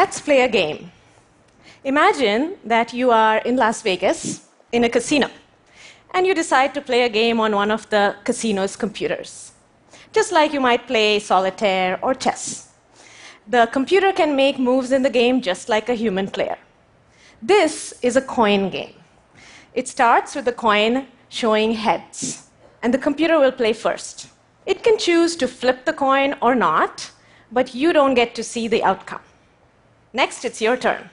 let's play a game. Imagine that you are in Las Vegas in a casino, and you decide to play a game on one of the casino's computers, just like you might play solitaire or chess. The computer can make moves in the game just like a human player. This is a coin game. It starts with the coin showing heads, and the computer will play first. It can choose to flip the coin or not, but you don't get to see the outcome. Next, it's your turn.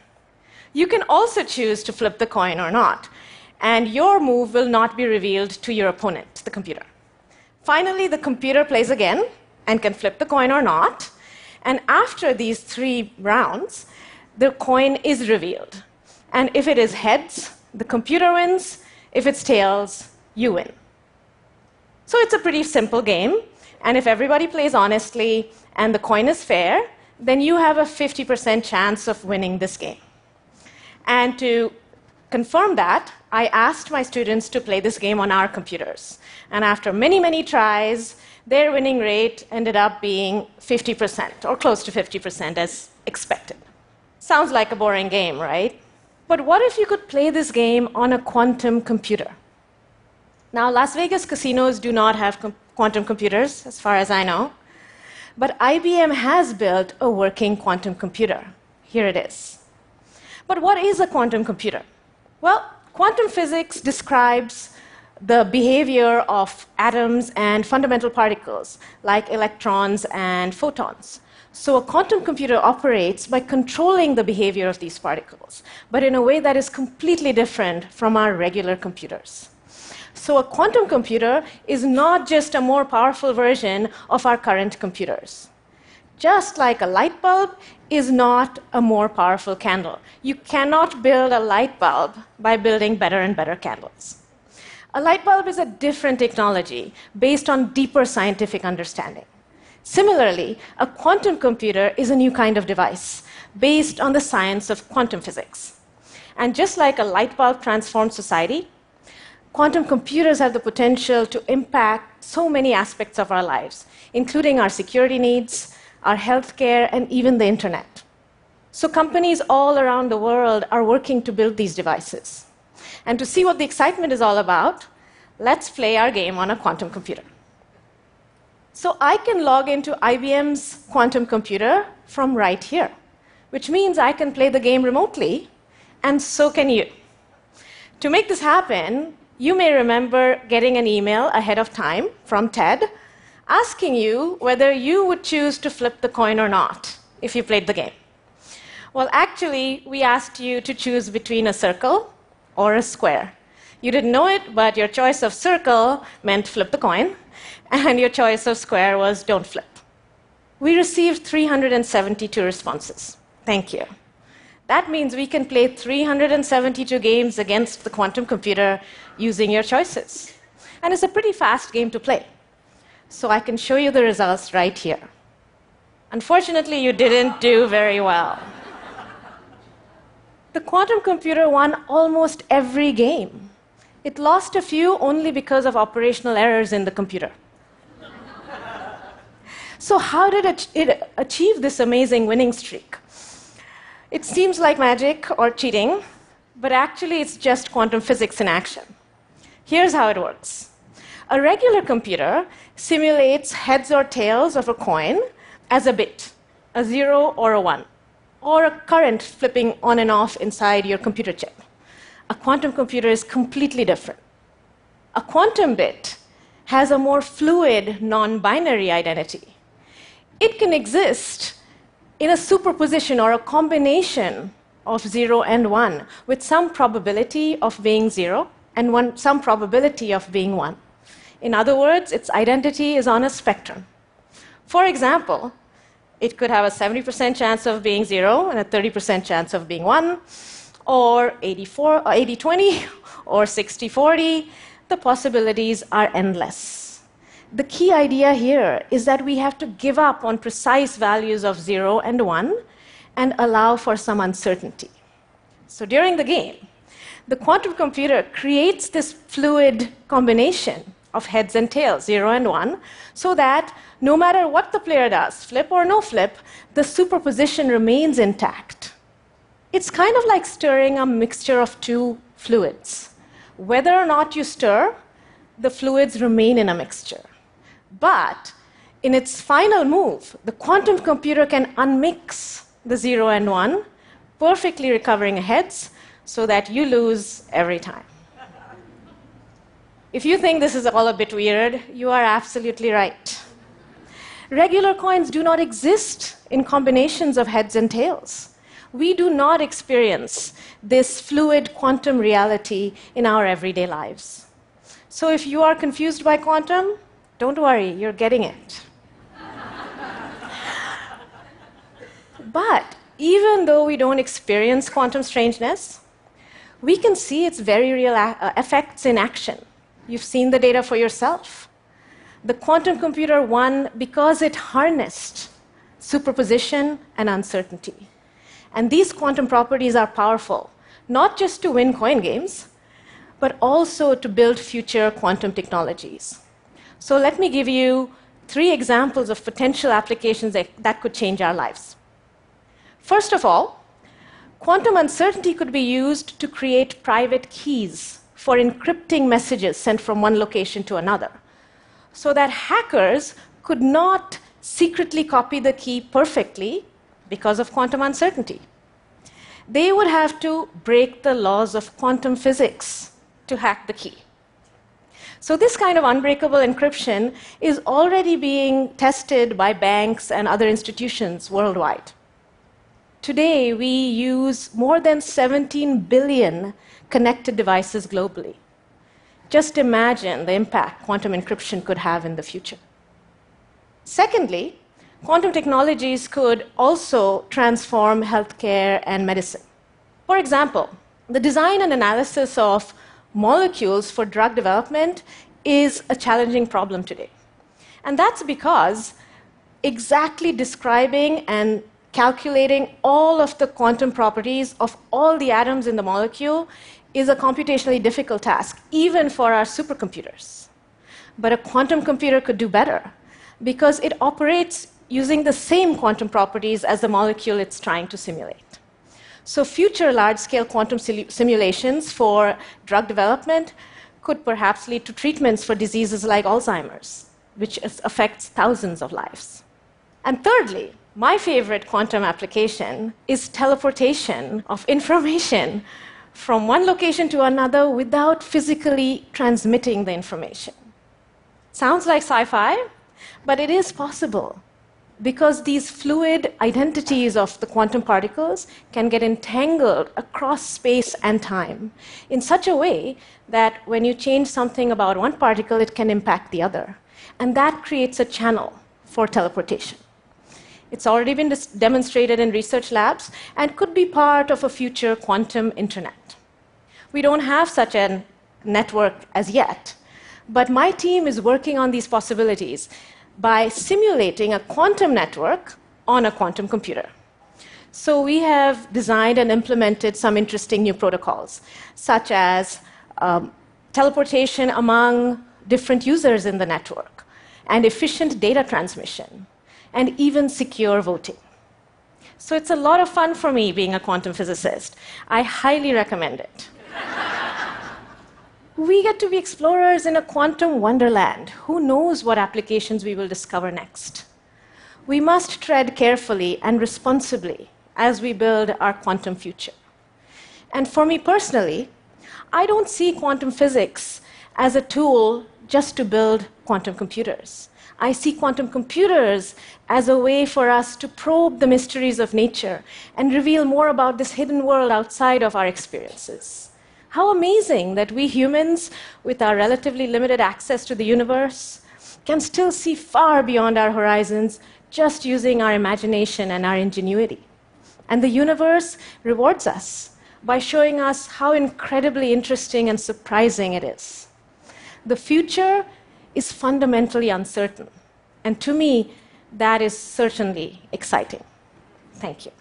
You can also choose to flip the coin or not, and your move will not be revealed to your opponent, the computer. Finally, the computer plays again and can flip the coin or not, and after these three rounds, the coin is revealed. And if it is heads, the computer wins. If it's tails, you win. So it's a pretty simple game, and if everybody plays honestly and the coin is fair, then you have a 50% chance of winning this game. And to confirm that, I asked my students to play this game on our computers. And after many, many tries, their winning rate ended up being 50%, or close to 50%, as expected. Sounds like a boring game, right? But what if you could play this game on a quantum computer? Now, Las Vegas casinos do not have com- quantum computers, as far as I know. But IBM has built a working quantum computer. Here it is. But what is a quantum computer? Well, quantum physics describes the behavior of atoms and fundamental particles, like electrons and photons. So, a quantum computer operates by controlling the behavior of these particles, but in a way that is completely different from our regular computers. So, a quantum computer is not just a more powerful version of our current computers. Just like a light bulb is not a more powerful candle. You cannot build a light bulb by building better and better candles. A light bulb is a different technology based on deeper scientific understanding. Similarly, a quantum computer is a new kind of device based on the science of quantum physics. And just like a light bulb transforms society, quantum computers have the potential to impact so many aspects of our lives, including our security needs, our healthcare, and even the internet. So, companies all around the world are working to build these devices. And to see what the excitement is all about, let's play our game on a quantum computer. So, I can log into IBM's quantum computer from right here, which means I can play the game remotely, and so can you. To make this happen, you may remember getting an email ahead of time from TED asking you whether you would choose to flip the coin or not if you played the game. Well, actually, we asked you to choose between a circle or a square. You didn't know it, but your choice of circle meant flip the coin, and your choice of square was don't flip. We received 372 responses. Thank you. That means we can play 372 games against the quantum computer using your choices. And it's a pretty fast game to play. So I can show you the results right here. Unfortunately, you didn't do very well. The quantum computer won almost every game. It lost a few only because of operational errors in the computer. so, how did it achieve this amazing winning streak? It seems like magic or cheating, but actually it's just quantum physics in action. Here's how it works a regular computer simulates heads or tails of a coin as a bit, a zero or a one, or a current flipping on and off inside your computer chip. A quantum computer is completely different. A quantum bit has a more fluid, non binary identity. It can exist in a superposition or a combination of 0 and 1 with some probability of being 0 and one, some probability of being 1. In other words, its identity is on a spectrum. For example, it could have a 70% chance of being 0 and a 30% chance of being 1, or 84, or 80 20, or 60 40. The possibilities are endless the key idea here is that we have to give up on precise values of 0 and 1 and allow for some uncertainty. So during the game, the quantum computer creates this fluid combination of heads and tails, zero and one, so that no matter what the player does, flip or no flip, the superposition remains intact. It's kind of like stirring a mixture of two fluids. Whether or not you stir, the fluids remain in a mixture. But in its final move, the quantum computer can unmix the zero and one, perfectly recovering heads so that you lose every time. If you think this is all a bit weird, you are absolutely right. Regular coins do not exist in combinations of heads and tails. We do not experience this fluid quantum reality in our everyday lives. So if you are confused by quantum, don't worry, you're getting it. but even though we don't experience quantum strangeness, we can see its very real uh, effects in action. You've seen the data for yourself. The quantum computer won because it harnessed superposition and uncertainty. And these quantum properties are powerful, not just to win coin games, but also to build future quantum technologies. So let me give you three examples of potential applications that, that could change our lives. First of all, quantum uncertainty could be used to create private keys for encrypting messages sent from one location to another, so that hackers could not secretly copy the key perfectly because of quantum uncertainty. They would have to break the laws of quantum physics to hack the key. So, this kind of unbreakable encryption is already being tested by banks and other institutions worldwide. Today, we use more than 17 billion connected devices globally. Just imagine the impact quantum encryption could have in the future. Secondly, quantum technologies could also transform healthcare and medicine. For example, the design and analysis of molecules for drug development is a challenging problem today. And that's because exactly describing and calculating all of the quantum properties of all the atoms in the molecule is a computationally difficult task, even for our supercomputers. But a quantum computer could do better because it operates using the same quantum properties as the molecule it's trying to simulate. So, future large scale quantum simulations for drug development could perhaps lead to treatments for diseases like Alzheimer's, which affects thousands of lives. And thirdly, my favorite quantum application is teleportation of information from one location to another without physically transmitting the information. Sounds like sci fi, but it is possible because these fluid identities of the quantum particles can get entangled across space and time in such a way that when you change something about one particle, it can impact the other. And that creates a channel for teleportation. It's already been demonstrated in research labs and could be part of a future quantum internet. We don't have such a network as yet, but my team is working on these possibilities by simulating a quantum network on a quantum computer. So we have designed and implemented some interesting new protocols, such as um, teleportation among different users in the network, and efficient data transmission, and even secure voting. So it's a lot of fun for me being a quantum physicist. I highly recommend it. We get to be explorers in a quantum wonderland. Who knows what applications we will discover next? We must tread carefully and responsibly as we build our quantum future. And for me personally, I don't see quantum physics as a tool just to build quantum computers. I see quantum computers as a way for us to probe the mysteries of nature and reveal more about this hidden world outside of our experiences. How amazing that we humans, with our relatively limited access to the universe, can still see far beyond our horizons just using our imagination and our ingenuity. And the universe rewards us by showing us how incredibly interesting and surprising it is. The future is fundamentally uncertain. And to me, that is certainly exciting. Thank you.